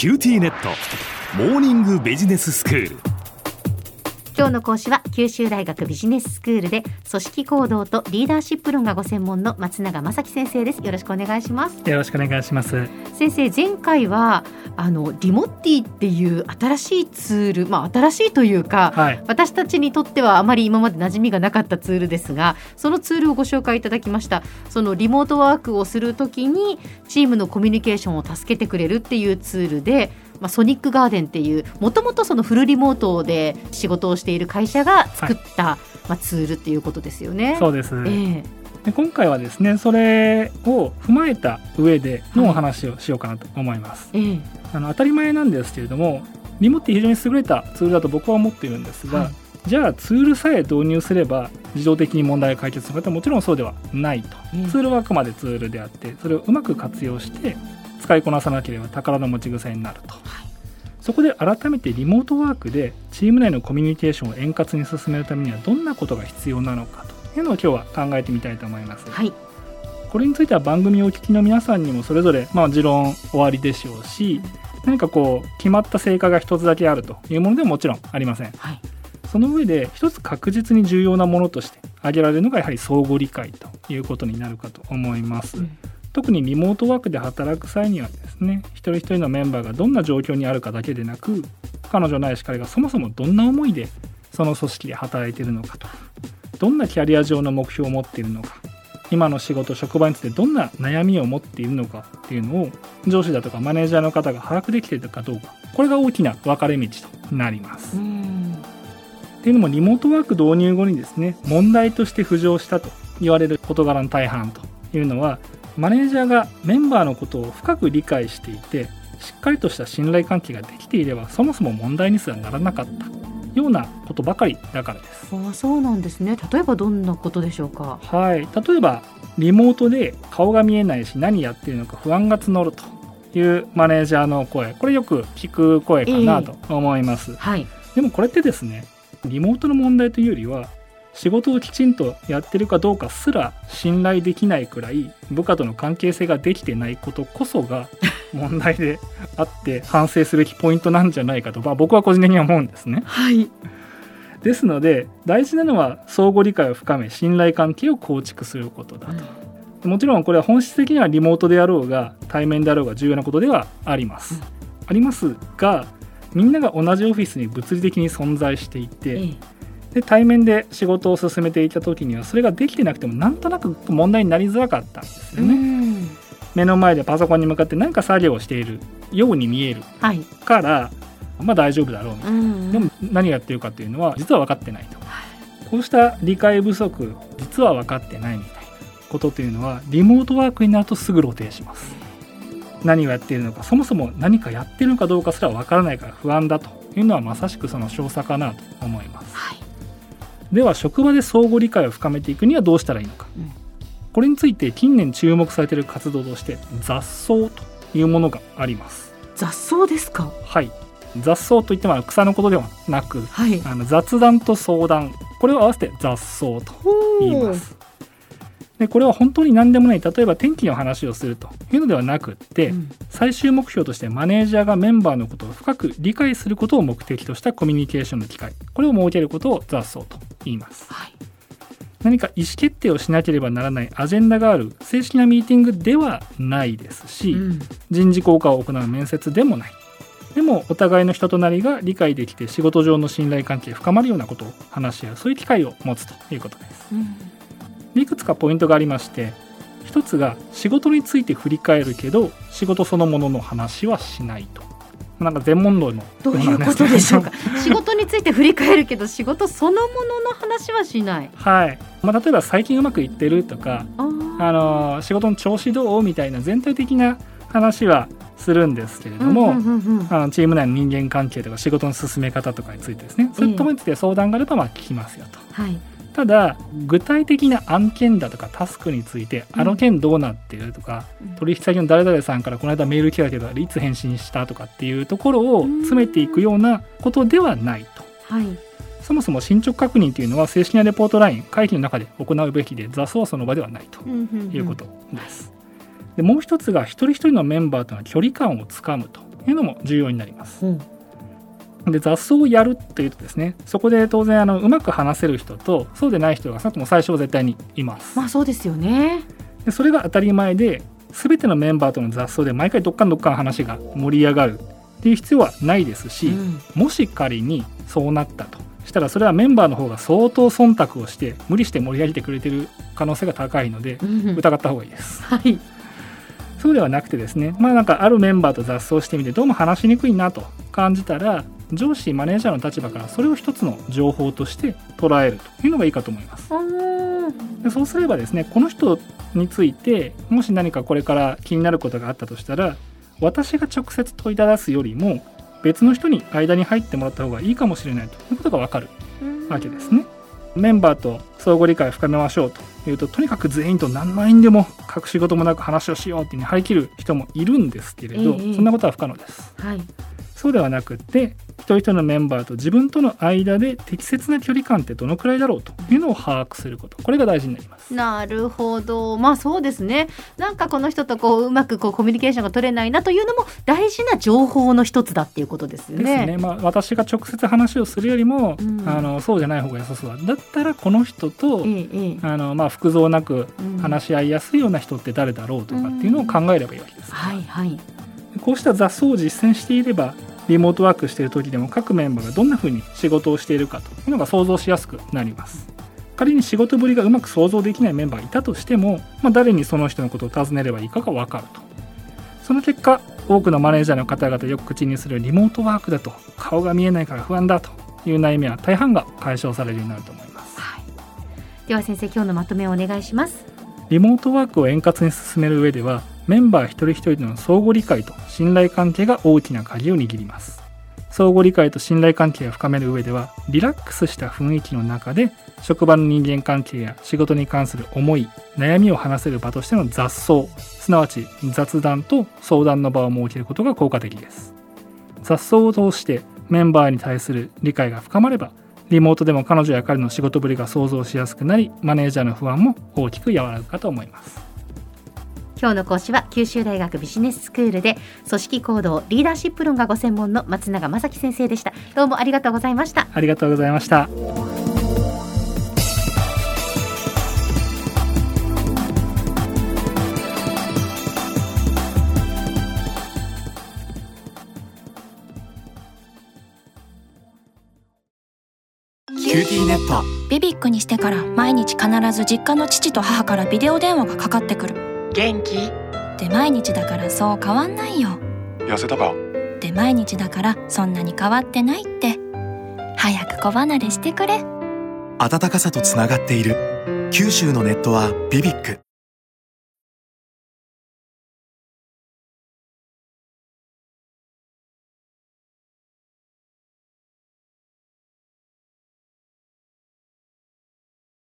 QTnetモーニングビジネススクール。今日の講師は九州大学ビジネススクールで組織行動とリーダーシップ論がご専門の松永正樹先生です。よろしくお願いします。よろしくお願いします先生前回はあのリモッティっていう新しいツールまあ新しいというか、はい、私たちにとってはあまり今まで馴染みがなかったツールですがそのツールをご紹介いただきました。そのリモートワークをするときにチームのコミュニケーションを助けてくれるっていうツールでまあ、ソニックガーデンっていうもともとそのフルリモートで仕事をしている会社が作った、はい、まあ、ツールっていうことですよね。そうです、えー、で今回はですねそれを踏まえた上でのお話をしようかなと思います。はい、あの当たり前なんですけれどもリモって非常に優れたツールだと僕は思っているんですが、はい、じゃあツールさえ導入すれば自動的に問題を解決するかはもちろんそうではないと、ツールはあくまでツールであってそれをうまく活用して使いこなさなければ宝の持ち腐になると、はい、そこで改めてリモートワークでチーム内のコミュニケーションを円滑に進めるためにはどんなことが必要なのかと。いうのを今日は考えてみたいと思います。はい。これについては番組をお聞きの皆さんにもそれぞれ、まあ、持論終わりでしょうし何かこう決まった成果が一つだけあるというものではもちろんありません、はい、その上で一つ確実に重要なものとして挙げられるのがやはり相互理解ということになるかと思います、うん特にリモートワークで働く際にはですね一人一人のメンバーがどんな状況にあるかだけでなく彼女ないし彼がそもそもどんな思いでその組織で働いているのかとどんなキャリア上の目標を持っているのか今の仕事職場についてどんな悩みを持っているのかっていうのを上司だとかマネージャーの方が把握できているかどうかこれが大きな分かれ道となります。っていうのもリモートワーク導入後にですね問題として浮上したと言われる事柄の大半というのはマネージャーがメンバーのことを深く理解していてしっかりとした信頼関係ができていればそもそも問題にすらならなかったようなことばかりだからです。あそうなんですね。例えばどんなことでしょうか？はい。例えばリモートで顔が見えないし何やってるのか不安が募るというマネージャーの声。これよく聞く声かなと思います、えーはい、でもこれってですねリモートの問題というよりは仕事をきちんとやってるかどうかすら信頼できないくらい部下との関係性ができてないことこそが 問題であって反省すべきポイントなんじゃないかと、まあ、僕は個人的には思うんですね。はい、ですので大事なのは相互理解を深め信頼関係を構築することだと。うん、もちろんこれは本質的にはリモートであろうが対面であろうが重要なことではあります。うん、ありますがみんなが同じオフィスに物理的に存在していて、ええで対面で仕事を進めていた時にはそれができてなくてもなんとなく問題になりづらかったんですよね。目の前でパソコンに向かって何か作業をしているように見えるから、はい、まあ大丈夫だろう。みたいな、でも何やってるかっていうのは実は分かってないと、こうした理解不足実は分かってないみたいなことというのはリモートワークになるとすぐ露呈します。何をやっているのかそもそも何かやってるのかどうかすら分からないから不安だというのはまさしくその少佐かなと思います、はいでは職場で相互理解を深めていくにはどうしたらいいのか、うん、これについて近年注目されている活動として雑草というものがあります。雑草ですか？はい。雑草といっても草のことではなく、はい、あの雑談と相談。これを合わせて雑草と言います。でこれは本当に何でもない。例えば天気の話をすると。いうのではなくって、うん、最終目標としてマネージャーがメンバーのことを深く理解することを目的としたコミュニケーションの機会。これを設けることを雑草と言います、はい、何か意思決定をしなければならないアジェンダがある正式なミーティングではないですし、うん、人事効果を行う面接でもない。でもお互いの人となりが理解できて仕事上の信頼関係深まるようなことを話し合うそういう機会を持つということです、うん。いくつかポイントがありまして一つが仕事について振り返るけど仕事そのものの話はしないとなんか全問答のどういうことでしょうか？仕事について振り返るけど仕事そのものの話はしない。はい、まあ、例えば最近うまくいってるとかあの仕事の調子どう？みたいな全体的な話はするんですけれども、あのチーム内の人間関係とか仕事の進め方とかについてですね、そういったものについて相談があればまあ聞きますよと。はいただ具体的な案件だとかタスクについて、あの件どうなってるとか、うん、取引先の誰々さんからこの間メール来たけどいつ返信したとかっていうところを詰めていくようなことではないと。はいそもそも進捗確認というのは正式なレポートライン会議の中で行うべきで雑草その場ではないということです。でもう一つが一人一人のメンバーとの距離感をつかむというのも重要になります。うんで雑草をやるっていうとですねそこで当然あのうまく話せる人とそうでない人がさっきも最初は絶対にいます。まあそうですよね。でそれが当たり前で全てのメンバーとの雑草で毎回どっかんどっかん話が盛り上がるっていう必要はないですし、うん、もし仮にそうなったと。したらそれはメンバーの方が相当忖度をして無理して盛り上げてくれてる可能性が高いので、疑った方がいいです。はい。そうではなくてですねまあなんかあるメンバーと雑草してみてどうも話しにくいなと感じたら上司マネージャーの立場からそれを一つの情報として捉えるというのがいいかと思います。でそうすればですねこの人についてもし何かこれから気になることがあったとしたら私が直接問いただすよりも別の人に間に入ってもらった方がいいかもしれないということが分かるわけですね。メンバーと相互理解を深めましょうというととにかく全員と何万円でも隠し事もなく話をしようっていうに張り切る人もいるんですけれど、えー、そんなことは不可能です。はい、そうではなくて一人一人のメンバーと自分との間で適切な距離感ってどのくらいだろうというのを把握することこれが大事になりますなるほどまあそうですねなんかこの人とこううまくこうコミュニケーションが取れないなというのも大事な情報の一つだっていうことですよね。ですね。まあ私が直接話をするよりも、うん、あのそうじゃない方が良さそうだ。だったらこの人と、ええ、あのまあ複雑なく話し合いやすいような人って誰だろうとかっていうのを考えればいいわけです。はいはい。こうした雑草を実践していればリモートワークしている時でも各メンバーがどんな風に仕事をしているかというのが想像しやすくなります。仮に仕事ぶりがうまく想像できないメンバーがいたとしても、まあ、誰にその人のことを尋ねればいいかが分かると。その結果多くのマネージャーの方々よく口にするリモートワークだと顔が見えないから不安だという悩みは大半が解消されるようになると思います、はい、では先生今日のまとめをお願いします。リモートワークを円滑に進める上ではメンバー一人一人の相互理解と信頼関係が大きな鍵を握ります。相互理解と信頼関係を深める上ではリラックスした雰囲気の中で職場の人間関係や仕事に関する思い悩みを話せる場としての雑草すなわち雑談と相談の場を設けることが効果的です。雑草を通してメンバーに対する理解が深まればリモートでも彼女や彼の仕事ぶりが想像しやすくなりマネージャーの不安も大きく和らぐかと思います。今日の講師は九州大学ビジネススクールで組織行動リーダーシップ論がご専門の松永正樹先生でした。どうもありがとうございました。ありがとうございました。 QTnet。 BBIQ にしてから毎日必ず実家の父と母からビデオ電話がかかってくる元気？で毎日だからそう変わんないよ。痩せたか？で毎日だからそんなに変わってないって。早く子離れしてくれ。暖かさとつながっている。九州のネットはビビック